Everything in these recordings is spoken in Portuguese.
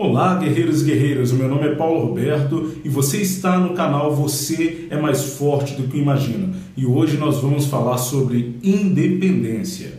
Olá, guerreiros e guerreiras. O meu nome é Paulo Roberto e você está no canal Você é mais forte do que imagina. E hoje nós vamos falar sobre independência.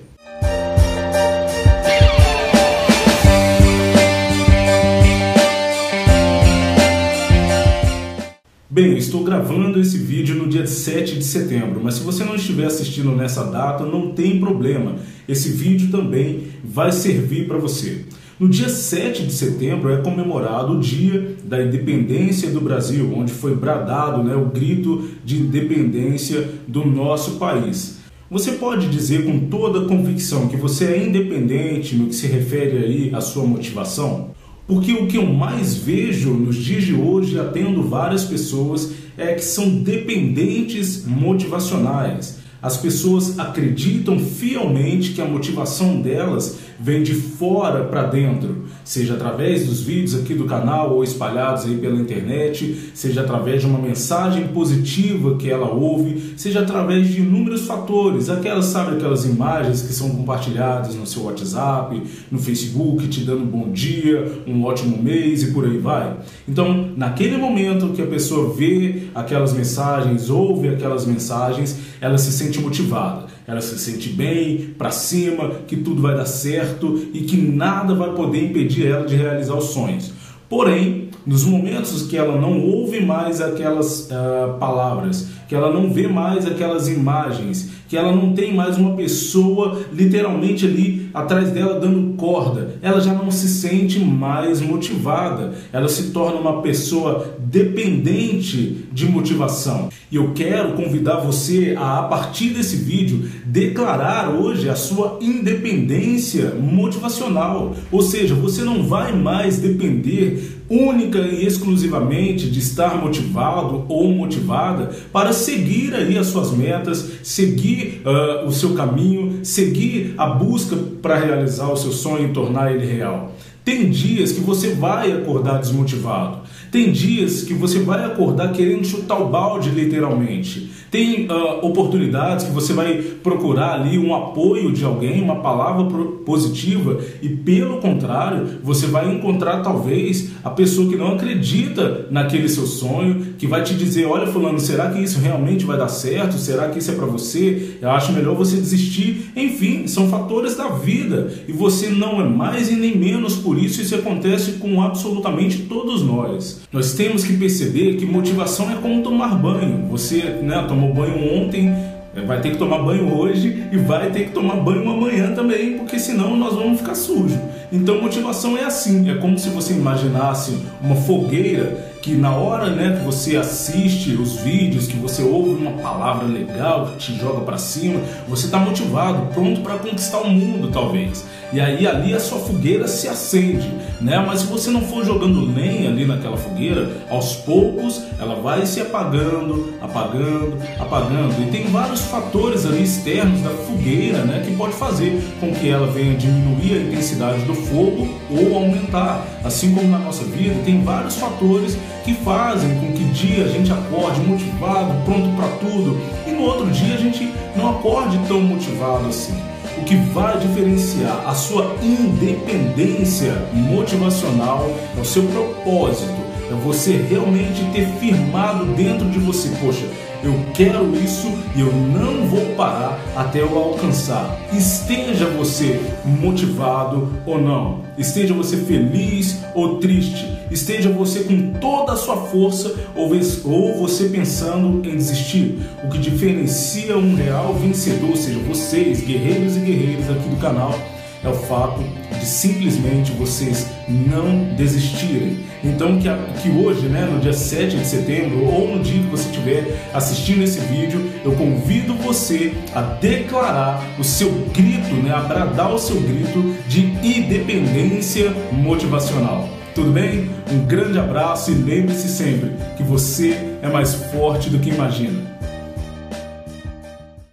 Bem, estou gravando esse vídeo no dia 7 de setembro, mas se você não estiver assistindo nessa data, não tem problema. Esse vídeo também vai servir para você. No dia 7 de setembro é comemorado o Dia da Independência do Brasil, onde foi bradado né, o grito de independência do nosso país. Você pode dizer com toda convicção que você é independente no que se refere aí à sua motivação? Porque o que eu mais vejo nos dias de hoje, atendo várias pessoas, é que são dependentes motivacionais. As pessoas acreditam fielmente que a motivação delas vem de fora para dentro, seja através dos vídeos aqui do canal ou espalhados aí pela internet, seja através de uma mensagem positiva que ela ouve, seja através de inúmeros fatores, aquelas, sabe, aquelas imagens que são compartilhadas no seu WhatsApp, no Facebook, te dando bom dia, um ótimo mês e por aí vai. Então, naquele momento que a pessoa vê aquelas mensagens, ouve aquelas mensagens, ela se sente motivada ela se sente bem, para cima, que tudo vai dar certo e que nada vai poder impedir ela de realizar os sonhos. Porém, nos momentos que ela não ouve mais aquelas uh, palavras, que ela não vê mais aquelas imagens, que ela não tem mais uma pessoa literalmente ali atrás dela dando corda, ela já não se sente mais motivada, ela se torna uma pessoa dependente de motivação. E eu quero convidar você a, a partir desse vídeo, declarar hoje a sua independência motivacional. Ou seja, você não vai mais depender única e exclusivamente de estar motivado ou motivada para seguir aí as suas metas, seguir uh, o seu caminho, seguir a busca para realizar o seu sonho e tornar ele real. Tem dias que você vai acordar desmotivado. Tem dias que você vai acordar querendo chutar o balde, literalmente. Tem uh, oportunidades que você vai procurar ali um apoio de alguém, uma palavra positiva, e pelo contrário, você vai encontrar talvez a pessoa que não acredita naquele seu sonho, que vai te dizer: Olha, Fulano, será que isso realmente vai dar certo? Será que isso é para você? Eu acho melhor você desistir. Enfim, são fatores da vida e você não é mais e nem menos por isso. Isso acontece com absolutamente todos nós. Nós temos que perceber que motivação é como tomar banho. Você né, tomou banho ontem, é, vai ter que tomar banho hoje e vai ter que tomar banho amanhã também, porque senão nós vamos ficar sujos. Então motivação é assim, é como se você imaginasse uma fogueira que na hora né, que você assiste os vídeos, que você ouve uma palavra legal te joga para cima, você está motivado, pronto para conquistar o mundo talvez. E aí ali a sua fogueira se acende, né? Mas se você não for jogando lenha ali naquela fogueira, aos poucos ela vai se apagando, apagando, apagando. E tem vários fatores ali externos da fogueira, né, que pode fazer com que ela venha diminuir a intensidade do fogo ou aumentar. Assim como na nossa vida, tem vários fatores que fazem com que dia a gente acorde motivado, pronto para tudo, e no outro dia a gente não acorde tão motivado assim. O que vai diferenciar a sua independência motivacional é o seu propósito, é você realmente ter firmado dentro de você, poxa, eu quero isso e eu não vou parar até eu alcançar. Esteja você motivado ou não, esteja você feliz ou triste, esteja você com toda a sua força ou você pensando em desistir. O que diferencia um real vencedor, ou seja, vocês, guerreiros e guerreiras aqui do canal, é o fato de simplesmente vocês não desistirem. Então que, que hoje, né, no dia 7 de setembro, ou no dia que você estiver assistindo esse vídeo, eu convido você a declarar o seu grito, né, a bradar o seu grito de independência motivacional. Tudo bem? Um grande abraço e lembre-se sempre que você é mais forte do que imagina.